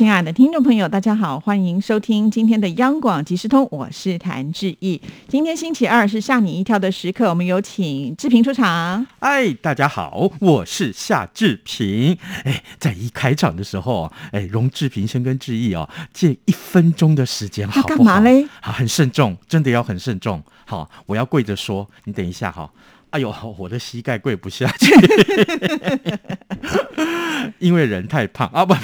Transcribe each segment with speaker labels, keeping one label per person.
Speaker 1: 亲爱的听众朋友，大家好，欢迎收听今天的央广即时通，我是谭志毅。今天星期二是吓你一跳的时刻，我们有请志平出场。
Speaker 2: 哎，大家好，我是夏志平。哎，在一开场的时候，哎，容志平先跟志毅哦借一分钟的时间，好不好？
Speaker 1: 干嘛嘞？
Speaker 2: 好，很慎重，真的要很慎重。好，我要跪着说，你等一下哈。哎呦，我的膝盖跪不下去，因为人太胖啊不。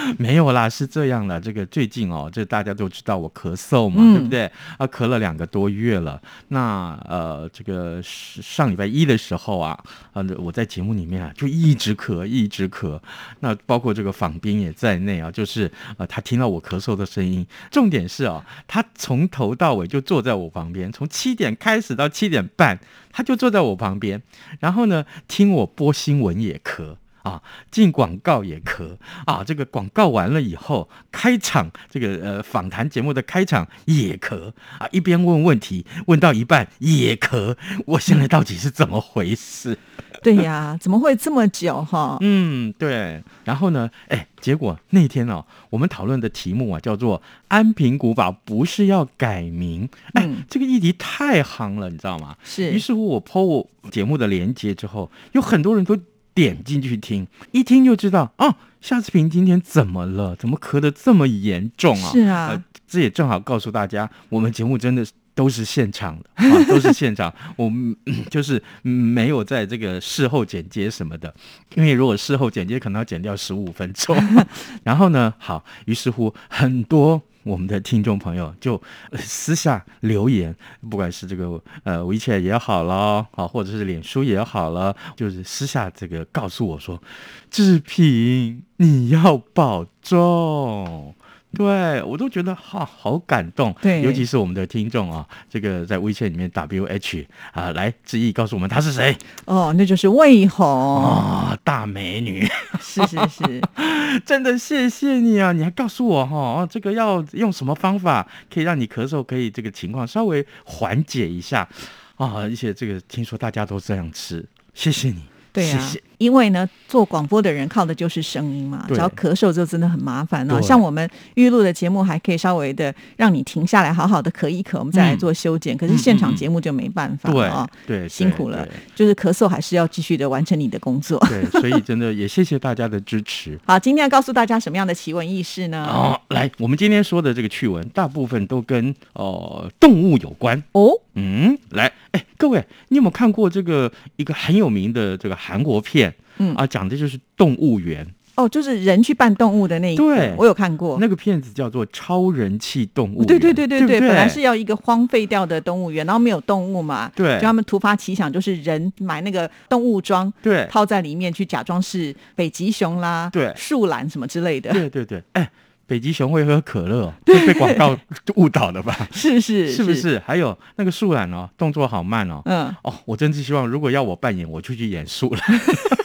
Speaker 2: 没有啦，是这样的，这个最近哦，这大家都知道我咳嗽嘛，对不对？啊，咳了两个多月了。那呃，这个上礼拜一的时候啊，呃，我在节目里面啊，就一直咳，一直咳。那包括这个访宾也在内啊，就是呃，他听到我咳嗽的声音，重点是啊，他从头到尾就坐在我旁边，从七点开始到七点半，他就坐在我旁边，然后呢，听我播新闻也咳。啊，进广告也可啊！这个广告完了以后，开场这个呃访谈节目的开场也可啊，一边问问题问到一半也可，我现在到底是怎么回事？
Speaker 1: 对呀，怎么会这么久哈？
Speaker 2: 嗯，对。然后呢，哎，结果那天哦，我们讨论的题目啊叫做“安平古堡不是要改名”，哎，这个议题太夯了，你知道吗？
Speaker 1: 是。
Speaker 2: 于是乎，我抛我节目的连接之后，有很多人都。点进去听，一听就知道哦，夏志平今天怎么了？怎么咳得这么严重啊？
Speaker 1: 是啊，
Speaker 2: 这也正好告诉大家，我们节目真的都是现场的 啊，都是现场，我们 就是没有在这个事后剪接什么的，因为如果事后剪接，可能要剪掉十五分钟。然后呢，好，于是乎很多。我们的听众朋友就私下留言，不管是这个呃微信也好了，好或者是脸书也好了，就是私下这个告诉我说，志平你要保重。对，我都觉得哈好感动，
Speaker 1: 对，
Speaker 2: 尤其是我们的听众啊，这个在微信里面 W H 啊，来致意告诉我们他是谁？
Speaker 1: 哦，那就是魏红
Speaker 2: 啊，大美女，
Speaker 1: 是是是，
Speaker 2: 真的谢谢你啊！你还告诉我哈，这个要用什么方法可以让你咳嗽可以这个情况稍微缓解一下啊？而且这个听说大家都这样吃，谢谢你，
Speaker 1: 对呀。因为呢，做广播的人靠的就是声音嘛，只要咳嗽就真的很麻烦啊。像我们预录的节目，还可以稍微的让你停下来，好好的咳一咳，我们再来做修剪。可是现场节目就没办法
Speaker 2: 啊，对，
Speaker 1: 辛苦了。就是咳嗽还是要继续的完成你的工作。
Speaker 2: 对，所以真的也谢谢大家的支持。
Speaker 1: 好，今天要告诉大家什么样的奇闻异事呢？
Speaker 2: 哦，来，我们今天说的这个趣闻，大部分都跟哦动物有关哦。嗯，来，哎，各位，你有没有看过这个一个很有名的这个韩国片？嗯。啊，讲的就是动物园。
Speaker 1: 哦，就是人去扮动物的那一
Speaker 2: 对，
Speaker 1: 我有看过。
Speaker 2: 那个片子叫做《超人气动物》。
Speaker 1: 对对对对对，本来是要一个荒废掉的动物园，然后没有动物嘛，
Speaker 2: 对，
Speaker 1: 就他们突发奇想，就是人买那个动物装，
Speaker 2: 对，
Speaker 1: 套在里面去假装是北极熊啦，
Speaker 2: 对，
Speaker 1: 树懒什么之类的。
Speaker 2: 对对对，哎，北极熊会喝可乐，会被广告误导的吧？
Speaker 1: 是是
Speaker 2: 是不是？还有那个树懒哦，动作好慢哦，嗯，哦，我真是希望如果要我扮演，我就去演树懒。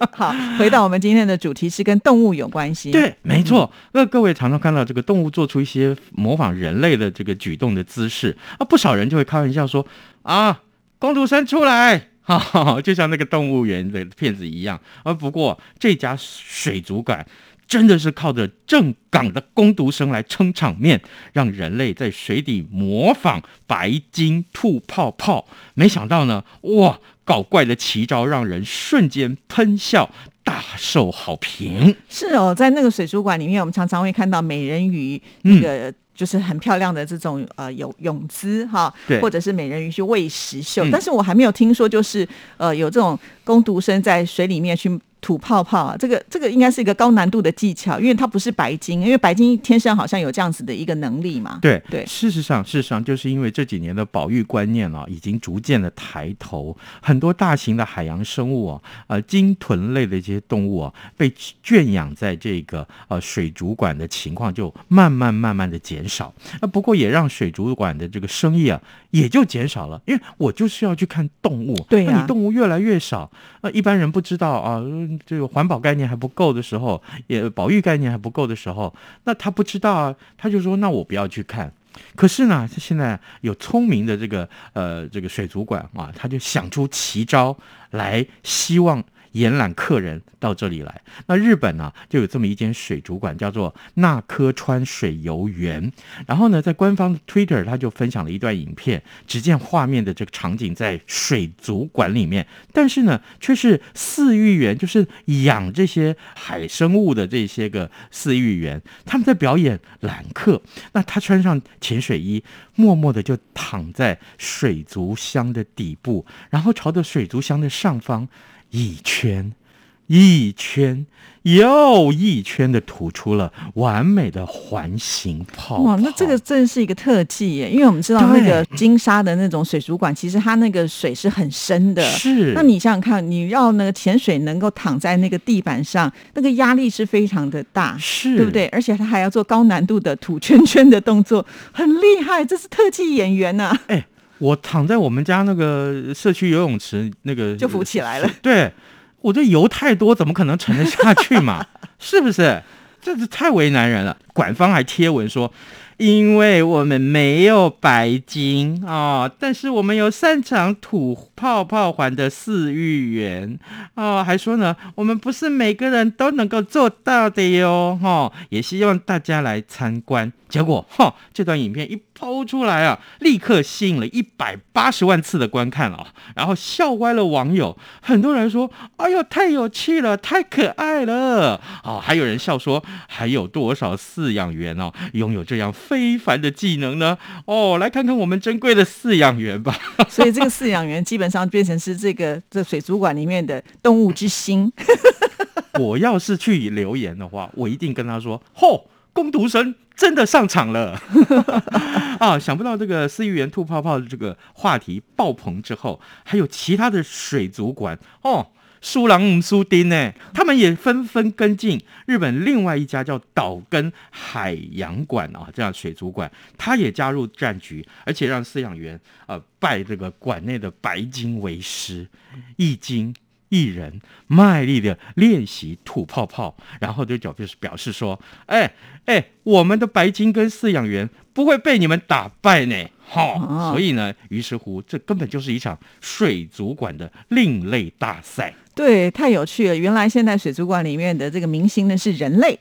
Speaker 1: 好，回到我们今天的主题是跟动物有关系。
Speaker 2: 对，没错。那各位常常看到这个动物做出一些模仿人类的这个举动的姿势啊，不少人就会开玩笑说啊，公主生出来，哈哈，就像那个动物园的骗子一样。而不过这家水族馆。真的是靠着正港的攻读生来撑场面，让人类在水底模仿白鲸吐泡泡。没想到呢，哇，搞怪的奇招让人瞬间喷笑，大受好评。
Speaker 1: 是哦，在那个水族馆里面，我们常常会看到美人鱼那个。就是很漂亮的这种呃泳泳姿哈，或者是美人鱼去喂食秀，但是我还没有听说就是呃有这种攻读生在水里面去。吐泡泡啊，这个这个应该是一个高难度的技巧，因为它不是白金，因为白金天生好像有这样子的一个能力嘛。
Speaker 2: 对
Speaker 1: 对，
Speaker 2: 事实上，事实上就是因为这几年的保育观念啊，已经逐渐的抬头，很多大型的海洋生物啊，呃，鲸豚类的一些动物啊，被圈养在这个呃水族馆的情况就慢慢慢慢的减少。那不过也让水族馆的这个生意啊也就减少了，因为我就是要去看动物，
Speaker 1: 对
Speaker 2: 那，你动物越来越少，那一般人不知道啊。这个环保概念还不够的时候，也保育概念还不够的时候，那他不知道啊，他就说那我不要去看。可是呢，他现在有聪明的这个呃这个水族馆啊，他就想出奇招来，希望。延揽客人到这里来，那日本呢就有这么一间水族馆，叫做那科川水游园。然后呢，在官方的 Twitter，他就分享了一段影片，只见画面的这个场景在水族馆里面，但是呢，却是饲育员，就是养这些海生物的这些个饲育员，他们在表演揽客。那他穿上潜水衣，默默的就躺在水族箱的底部，然后朝着水族箱的上方。一圈，一圈又一圈的吐出了完美的环形泡泡。哇，
Speaker 1: 那这个真是一个特技耶！因为我们知道那个金沙的那种水族馆，其实它那个水是很深的。
Speaker 2: 是，
Speaker 1: 那你想想看，你要那个潜水能够躺在那个地板上，那个压力是非常的大，
Speaker 2: 是
Speaker 1: 对不对？而且他还要做高难度的吐圈圈的动作，很厉害，这是特技演员呐！
Speaker 2: 哎。我躺在我们家那个社区游泳池，那个
Speaker 1: 就浮起来了。
Speaker 2: 对，我这油太多，怎么可能沉得下去嘛？是不是？这是太为难人了。馆方还贴文说。因为我们没有白金啊，但是我们有擅长吐泡泡环的饲育员哦，还说呢，我们不是每个人都能够做到的哟，哈，也希望大家来参观。结果哈，这段影片一抛出来啊，立刻吸引了一百八十万次的观看啊，然后笑歪了网友。很多人说：“哎呦，太有趣了，太可爱了。”哦，还有人笑说：“还有多少饲养员哦，拥有这样。”非凡的技能呢？哦，来看看我们珍贵的饲养员吧。
Speaker 1: 所以这个饲养员基本上变成是这个这水族馆里面的动物之星。
Speaker 2: 我要是去留言的话，我一定跟他说：“嚯，攻读生真的上场了！” 啊，想不到这个饲育员吐泡泡的这个话题爆棚之后，还有其他的水族馆哦。苏朗苏丁呢，他们也纷纷跟进。日本另外一家叫岛根海洋馆啊，这样水族馆，他也加入战局，而且让饲养员呃拜这个馆内的白金为师，一金一人卖力的练习吐泡泡，然后就表示表示说，哎哎，我们的白金跟饲养员不会被你们打败呢。好，所以呢，于是乎，这根本就是一场水族馆的另类大赛。
Speaker 1: 对，太有趣了！原来现在水族馆里面的这个明星呢是人类，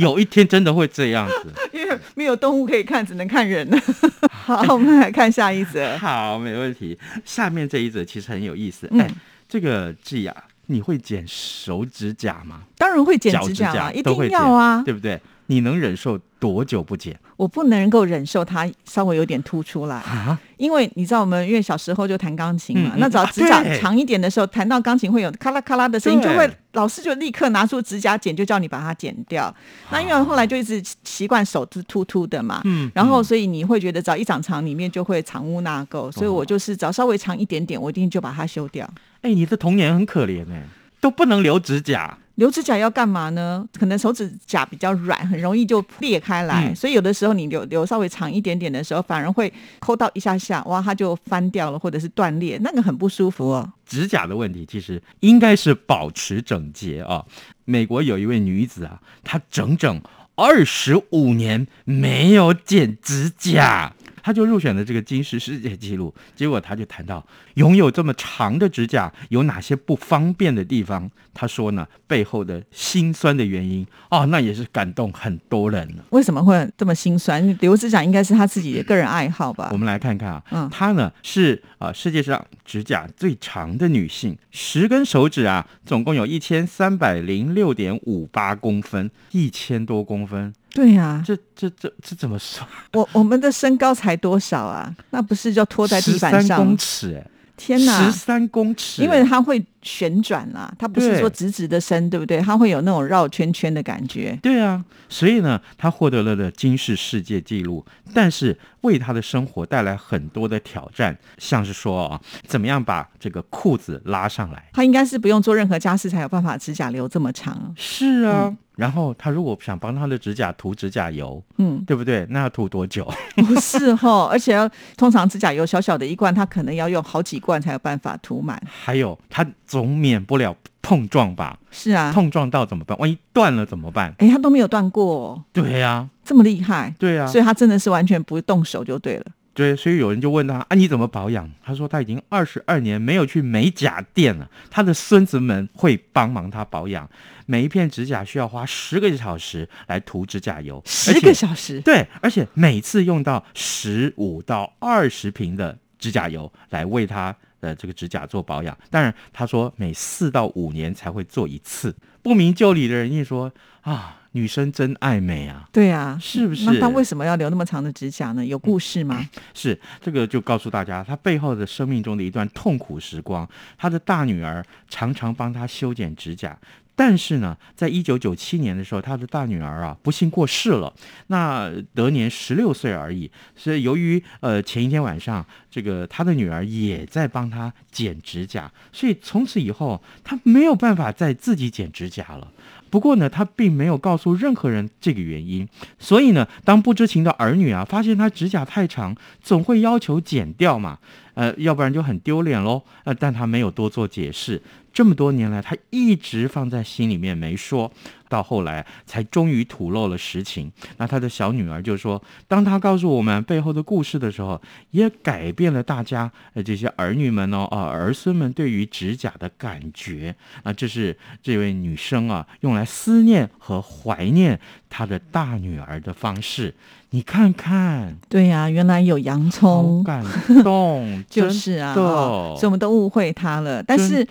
Speaker 2: 有一天真的会这样子，
Speaker 1: 因为没有动物可以看，只能看人。好，我们来看下一则。
Speaker 2: 好，没问题。下面这一则其实很有意思。哎，这个季雅，你会剪手指甲吗？
Speaker 1: 当然会剪指甲啊，一定要啊，
Speaker 2: 对不对？你能忍受多久不剪？
Speaker 1: 我不能够忍受它稍微有点凸出来啊，因为你知道我们因为小时候就弹钢琴嘛，那只要指甲长一点的时候，弹到钢琴会有咔啦咔啦的声音，就会老师就立刻拿出指甲剪，就叫你把它剪掉。那因为后来就一直习惯手是秃秃的嘛，嗯，然后所以你会觉得只要一长长，里面就会藏污纳垢，所以我就是只要稍微长一点点，我一定就把它修掉。
Speaker 2: 哎，你的童年很可怜哎，都不能留指甲。
Speaker 1: 留指甲要干嘛呢？可能手指甲比较软，很容易就裂开来，所以有的时候你留留稍微长一点点的时候，反而会抠到一下下，哇，它就翻掉了，或者是断裂，那个很不舒服哦。
Speaker 2: 指甲的问题其实应该是保持整洁啊。美国有一位女子啊，她整整二十五年没有剪指甲。他就入选了这个金石世界纪录，结果他就谈到拥有这么长的指甲有哪些不方便的地方。他说呢，背后的心酸的原因哦，那也是感动很多人了。
Speaker 1: 为什么会这么心酸？留指甲应该是他自己的个人爱好吧？
Speaker 2: 我们来看看啊，嗯，她呢是啊世界上指甲最长的女性，十根手指啊，总共有一千三百零六点五八公分，一千多公分。
Speaker 1: 对呀，
Speaker 2: 这这这这怎么算？
Speaker 1: 我我们的身高才多少啊？那不是就拖在地板上？
Speaker 2: 三公尺哎。
Speaker 1: 天哪，
Speaker 2: 十三公尺！
Speaker 1: 因为它会旋转啦，它不是说直直的伸，对不对？它会有那种绕圈圈的感觉。
Speaker 2: 对啊，所以呢，他获得了的金氏世界纪录，但是为他的生活带来很多的挑战，像是说啊，怎么样把这个裤子拉上来？
Speaker 1: 他应该是不用做任何家事才有办法指甲留这么长。
Speaker 2: 是啊。然后他如果想帮他的指甲涂指甲油，嗯，对不对？那要涂多久？
Speaker 1: 不是哈，而且要通常指甲油小小的一罐，他可能要用好几罐才有办法涂满。
Speaker 2: 还有他总免不了碰撞吧？
Speaker 1: 是啊，
Speaker 2: 碰撞到怎么办？万一断了怎么办？
Speaker 1: 哎，他都没有断过。
Speaker 2: 对呀，
Speaker 1: 这么厉害。
Speaker 2: 对呀，
Speaker 1: 所以他真的是完全不动手就对了。
Speaker 2: 对，所以有人就问他啊，你怎么保养？他说他已经二十二年没有去美甲店了，他的孙子们会帮忙他保养。每一片指甲需要花十个小时来涂指甲油，
Speaker 1: 十个小时。
Speaker 2: 对，而且每次用到十五到二十瓶的指甲油来为他的这个指甲做保养。当然，他说每四到五年才会做一次。不明就里的人一说啊。女生真爱美啊！
Speaker 1: 对啊，
Speaker 2: 是不是？
Speaker 1: 那她为什么要留那么长的指甲呢？有故事吗？
Speaker 2: 是这个就告诉大家，她背后的生命中的一段痛苦时光。她的大女儿常常帮她修剪指甲，但是呢，在一九九七年的时候，他的大女儿啊不幸过世了，那得年十六岁而已。所以由于呃前一天晚上，这个他的女儿也在帮他剪指甲，所以从此以后，他没有办法再自己剪指甲了。不过呢，他并没有告诉任何人这个原因，所以呢，当不知情的儿女啊发现他指甲太长，总会要求剪掉嘛，呃，要不然就很丢脸喽，呃，但他没有多做解释。这么多年来，他一直放在心里面没说，到后来才终于吐露了实情。那他的小女儿就说：“当他告诉我们背后的故事的时候，也改变了大家呃这些儿女们哦啊儿孙们对于指甲的感觉啊。”这是这位女生啊用来思念和怀念她的大女儿的方式。你看看，
Speaker 1: 对呀，原来有洋葱，
Speaker 2: 感动，
Speaker 1: 就是啊，所以我们都误会他了。但是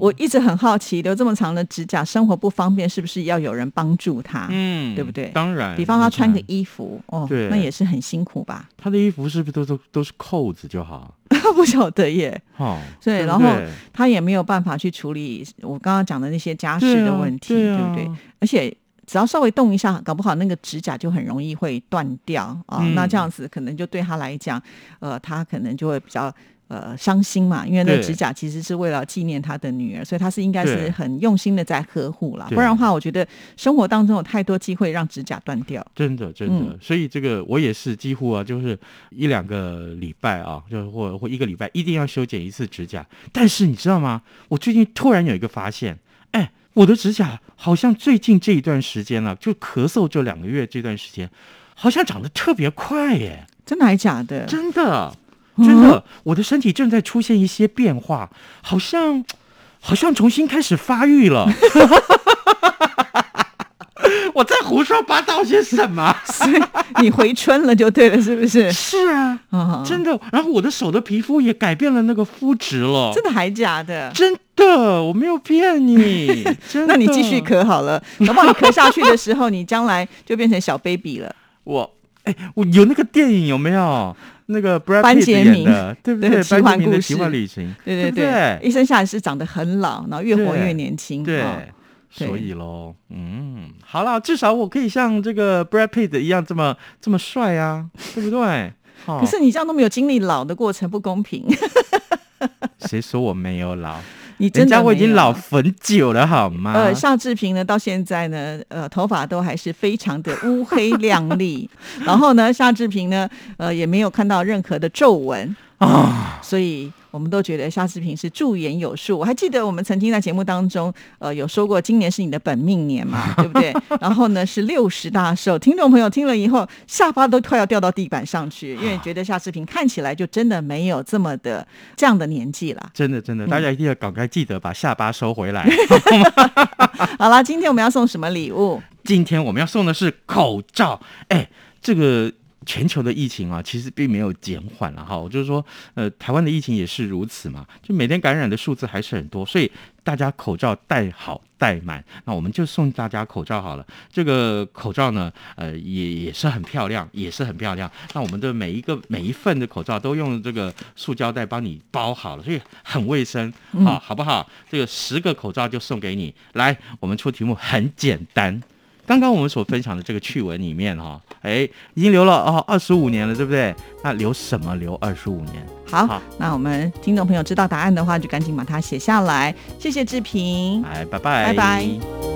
Speaker 1: 我一直很好奇，留这么长的指甲，生活不方便，是不是要有人帮助他？嗯，对不对？
Speaker 2: 当然，
Speaker 1: 比方他穿个衣服，哦，对，那也是很辛苦吧？
Speaker 2: 他的衣服是不是都都都是扣子就好？
Speaker 1: 不晓得耶。哦，对，然后他也没有办法去处理我刚刚讲的那些家事的问题，对不对？而且。只要稍微动一下，搞不好那个指甲就很容易会断掉啊！那这样子可能就对他来讲，呃，他可能就会比较呃伤心嘛，因为那指甲其实是为了纪念他的女儿，所以他是应该是很用心的在呵护啦。不然的话，我觉得生活当中有太多机会让指甲断掉。
Speaker 2: 真的，真的。所以这个我也是几乎啊，就是一两个礼拜啊，就或或一个礼拜一定要修剪一次指甲。但是你知道吗？我最近突然有一个发现，哎。我的指甲好像最近这一段时间了，就咳嗽这两个月这段时间，好像长得特别快耶！
Speaker 1: 真的还是假的？
Speaker 2: 真的，真的，我的身体正在出现一些变化，好像好像重新开始发育了。我在胡说八道些什么？
Speaker 1: 你回春了就对了，是不是？
Speaker 2: 是啊，真的。然后我的手的皮肤也改变了那个肤质了。
Speaker 1: 真的还假的？
Speaker 2: 真的，我没有骗你。
Speaker 1: 那你继续咳好了。等到你咳下去的时候，你将来就变成小 baby 了。
Speaker 2: 我哎，我有那个电影有没有？那个
Speaker 1: 班杰明
Speaker 2: 的，对不对？
Speaker 1: 奇幻故事，
Speaker 2: 奇幻旅行，
Speaker 1: 对对对。一生下来是长得很老，然后越活越年轻。
Speaker 2: 对。所以喽，嗯，好了，至少我可以像这个 Brad Pitt 一样这么这么帅啊，对不对？
Speaker 1: 可是你这样都没有经历老的过程，不公平。
Speaker 2: 谁说我没有老？
Speaker 1: 你人
Speaker 2: 家我已经老很久了，好吗？
Speaker 1: 呃，夏志平呢，到现在呢，呃，头发都还是非常的乌黑亮丽。然后呢，夏志平呢，呃，也没有看到任何的皱纹啊，所以。我们都觉得夏志平是驻颜有术。我还记得我们曾经在节目当中，呃，有说过今年是你的本命年嘛，对不对？然后呢是六十大寿，听众朋友听了以后，下巴都快要掉到地板上去，因为觉得夏志平看起来就真的没有这么的这样的年纪了。
Speaker 2: 真的，真的，大家一定要赶快记得把下巴收回来。
Speaker 1: 好了，今天我们要送什么礼物？
Speaker 2: 今天我们要送的是口罩。哎，这个。全球的疫情啊，其实并没有减缓了哈。我就是说，呃，台湾的疫情也是如此嘛，就每天感染的数字还是很多，所以大家口罩戴好戴满。那我们就送大家口罩好了。这个口罩呢，呃，也也是很漂亮，也是很漂亮。那我们的每一个每一份的口罩都用这个塑胶袋帮你包好了，所以很卫生啊，好不好？这个十个口罩就送给你。来，我们出题目很简单。刚刚我们所分享的这个趣闻里面哈，哎，已经留了哦二十五年了，对不对？那留什么？留二十五年。
Speaker 1: 好，那我们听众朋友知道答案的话，就赶紧把它写下来。谢谢志平，
Speaker 2: 哎，拜拜，
Speaker 1: 拜拜。